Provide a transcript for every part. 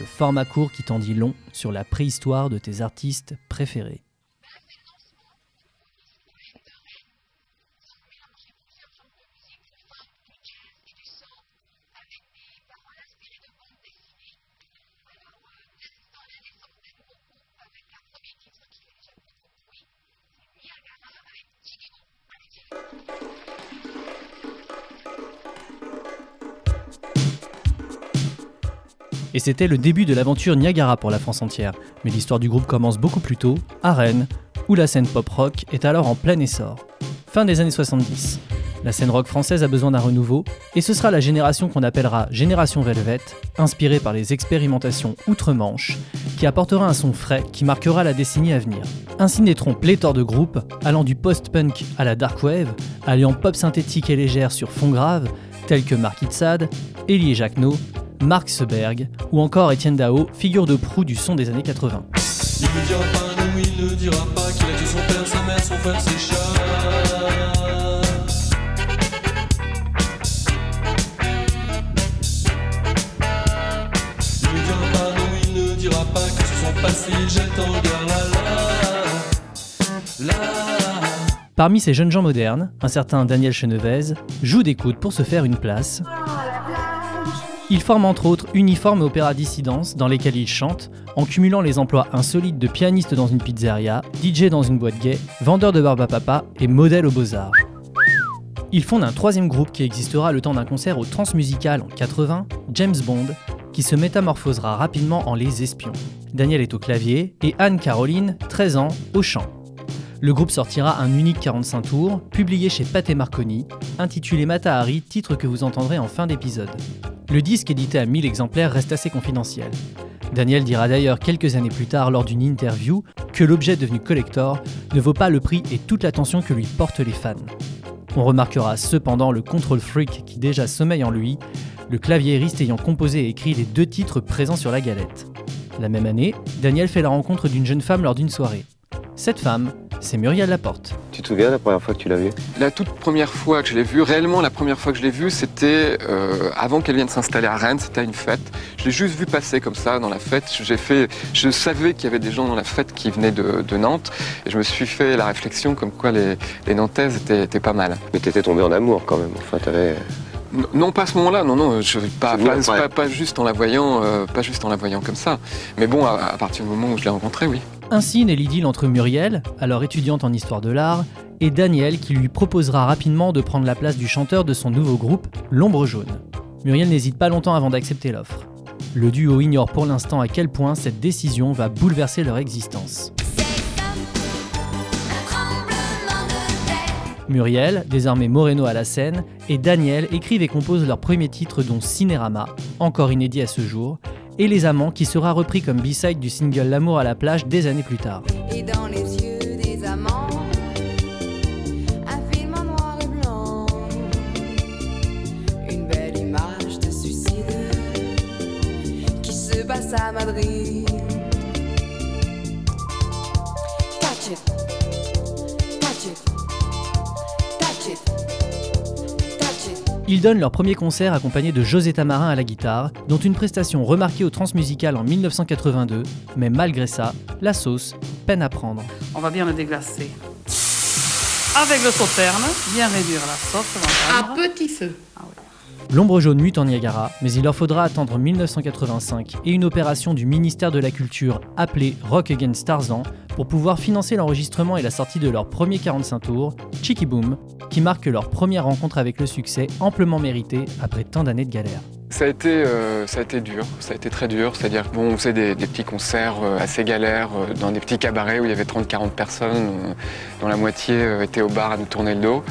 le format court qui t'en dit long sur la préhistoire de tes artistes préférés. Et c'était le début de l'aventure Niagara pour la France entière. Mais l'histoire du groupe commence beaucoup plus tôt, à Rennes, où la scène pop-rock est alors en plein essor. Fin des années 70. La scène rock française a besoin d'un renouveau, et ce sera la génération qu'on appellera Génération Velvet, inspirée par les expérimentations outre-Manche, qui apportera un son frais qui marquera la décennie à venir. Ainsi naîtront pléthore de groupes, allant du post-punk à la dark wave, alliant pop synthétique et légère sur fond grave, tels que Mark Itzad, Elie Jacquenot, Mark Seberg ou encore Étienne Dao, figure de proue du son des années 80. Il ne dira pas non, il ne dira pas qu'il a tué son père, sa mère, son frère, ses chats. Il ne dira pas non, il ne dira pas que sur son passé il jette en regard la la la. Parmi ces jeunes gens modernes, un certain Daniel Chenevez joue des coudes pour se faire une place. Il forme entre autres Uniforme et Opéra Dissidence, dans lesquels il chante, en cumulant les emplois insolites de pianiste dans une pizzeria, DJ dans une boîte gay, vendeur de barbe et modèle aux beaux-arts. Il fonde un troisième groupe qui existera le temps d'un concert au Transmusical en 80, James Bond, qui se métamorphosera rapidement en Les Espions. Daniel est au clavier et Anne-Caroline, 13 ans, au chant. Le groupe sortira un unique 45 tours, publié chez Pathé Marconi, intitulé Mata Hari, titre que vous entendrez en fin d'épisode. Le disque édité à 1000 exemplaires reste assez confidentiel. Daniel dira d'ailleurs quelques années plus tard lors d'une interview que l'objet devenu collector ne vaut pas le prix et toute l'attention que lui portent les fans. On remarquera cependant le control freak qui déjà sommeille en lui, le claviériste ayant composé et écrit les deux titres présents sur la galette. La même année, Daniel fait la rencontre d'une jeune femme lors d'une soirée. Cette femme, c'est Muriel Laporte. Tu te souviens la première fois que tu l'as vue? La toute première fois que je l'ai vue, réellement la première fois que je l'ai vue, c'était euh, avant qu'elle vienne s'installer à Rennes, c'était à une fête. Je l'ai juste vue passer comme ça dans la fête. J'ai fait, je savais qu'il y avait des gens dans la fête qui venaient de, de Nantes et je me suis fait la réflexion comme quoi les, les Nantaises étaient, étaient pas mal. Mais t'étais tombé en amour quand même. Enfin, t'avais. N- Non, pas à ce moment-là, non, non, je, pas- pas juste en la voyant, euh, pas juste en la voyant comme ça. Mais bon, à, à partir du moment où je l'ai rencontrée, oui. Ainsi naît l'idylle entre Muriel, alors étudiante en histoire de l'art, et Daniel qui lui proposera rapidement de prendre la place du chanteur de son nouveau groupe, L'Ombre Jaune. Muriel n'hésite pas longtemps avant d'accepter l'offre. Le duo ignore pour l'instant à quel point cette décision va bouleverser leur existence. Muriel, désormais Moreno à la scène, et Daniel écrivent et composent leur premier titre dont Cinérama, encore inédit à ce jour, et Les Amants qui sera repris comme B-side du single L'amour à la plage des années plus tard. Ils donnent leur premier concert accompagné de José Tamarin à la guitare, dont une prestation remarquée au Transmusical en 1982, mais malgré ça, la sauce peine à prendre. On va bien le déglacer. Avec le sauterne, bien réduire la sauce. À À petit feu. L'ombre jaune mute en Niagara, mais il leur faudra attendre 1985 et une opération du ministère de la Culture appelée Rock Against Tarzan pour pouvoir financer l'enregistrement et la sortie de leur premier 45 tours, Cheeky Boom, qui marque leur première rencontre avec le succès amplement mérité après tant d'années de galère. Ça a été, euh, ça a été dur, ça a été très dur. C'est-à-dire bon, on faisait des, petits concerts euh, assez galères euh, dans des petits cabarets où il y avait 30-40 personnes, dont la moitié était au bar à nous tourner le dos.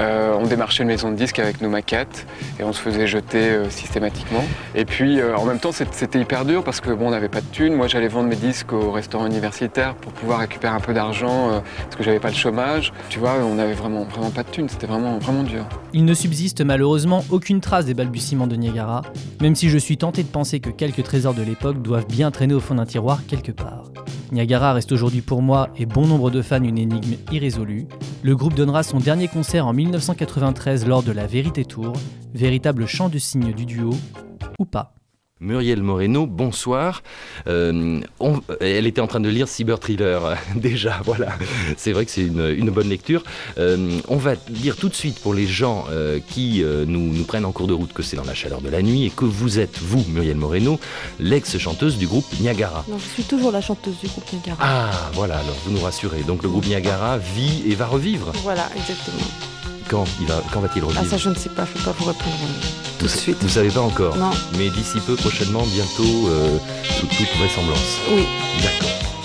On démarchait une maison de disques avec nos maquettes et on se faisait jeter systématiquement. Et puis en même temps, c'était hyper dur parce que bon, on n'avait pas de thunes. Moi, j'allais vendre mes disques au restaurant universitaire pour pouvoir récupérer un peu d'argent parce que j'avais pas le chômage. Tu vois, on n'avait vraiment, vraiment pas de thunes. C'était vraiment, vraiment dur. Il ne subsiste malheureusement aucune trace des balbutiements de Niagara, même si je suis tenté de penser que quelques trésors de l'époque doivent bien traîner au fond d'un tiroir quelque part. Niagara reste aujourd'hui pour moi et bon nombre de fans une énigme irrésolue. Le groupe donnera son dernier concert en 1993 lors de la Vérité Tour, véritable chant de cygne du duo, ou pas. Muriel Moreno, bonsoir. Euh, on- elle était en train de lire Cyber Thriller, déjà, voilà. C'est vrai que c'est une, une bonne lecture. Euh, on va dire tout de suite pour les gens euh, qui nous, nous prennent en cours de route que c'est dans la chaleur de la nuit et que vous êtes, vous, Muriel Moreno, l'ex-chanteuse du groupe Niagara. Non, je suis toujours la chanteuse du groupe Niagara. Ah, voilà, alors vous nous rassurez. Donc le groupe Niagara vit et va revivre. Voilà, exactement. Quand, il va, quand va-t-il Ah, revivre ça, je ne sais pas, je ne peux pas vous répondre euh, tout de suite. Vous savez pas encore Non, Mais d'ici peu, prochainement, bientôt, euh, sous toute vraisemblance. oui. D'accord.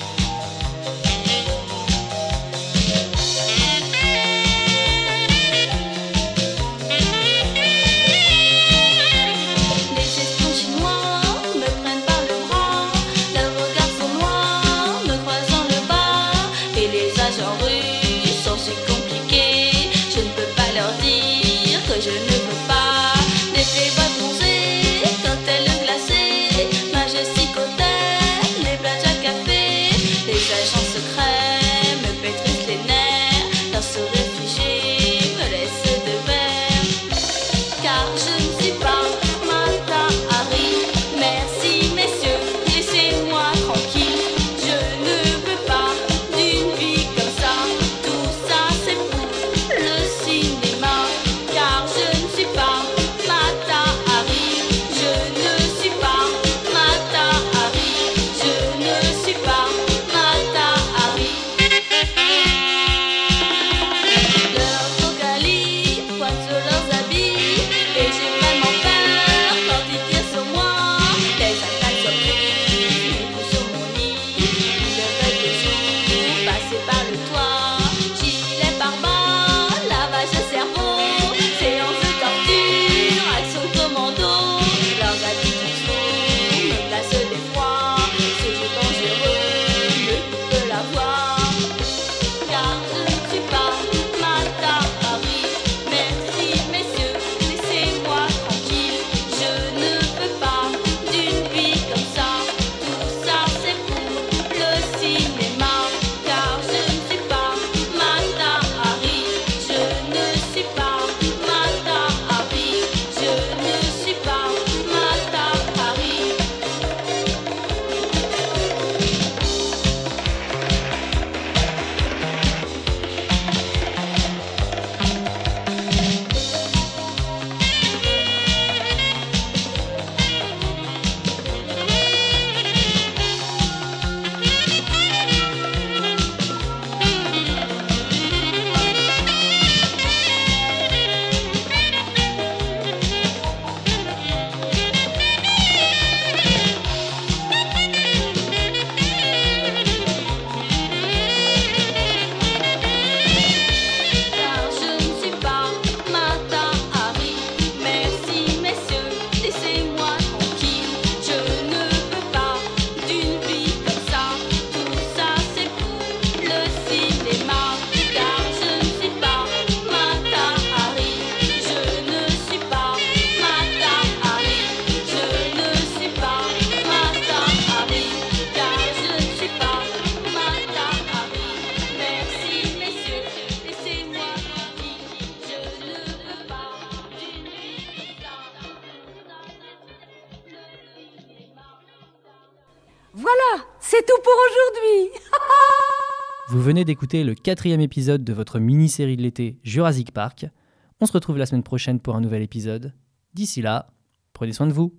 C'est tout pour aujourd'hui. Vous venez d'écouter le quatrième épisode de votre mini-série de l'été Jurassic Park. On se retrouve la semaine prochaine pour un nouvel épisode. D'ici là, prenez soin de vous.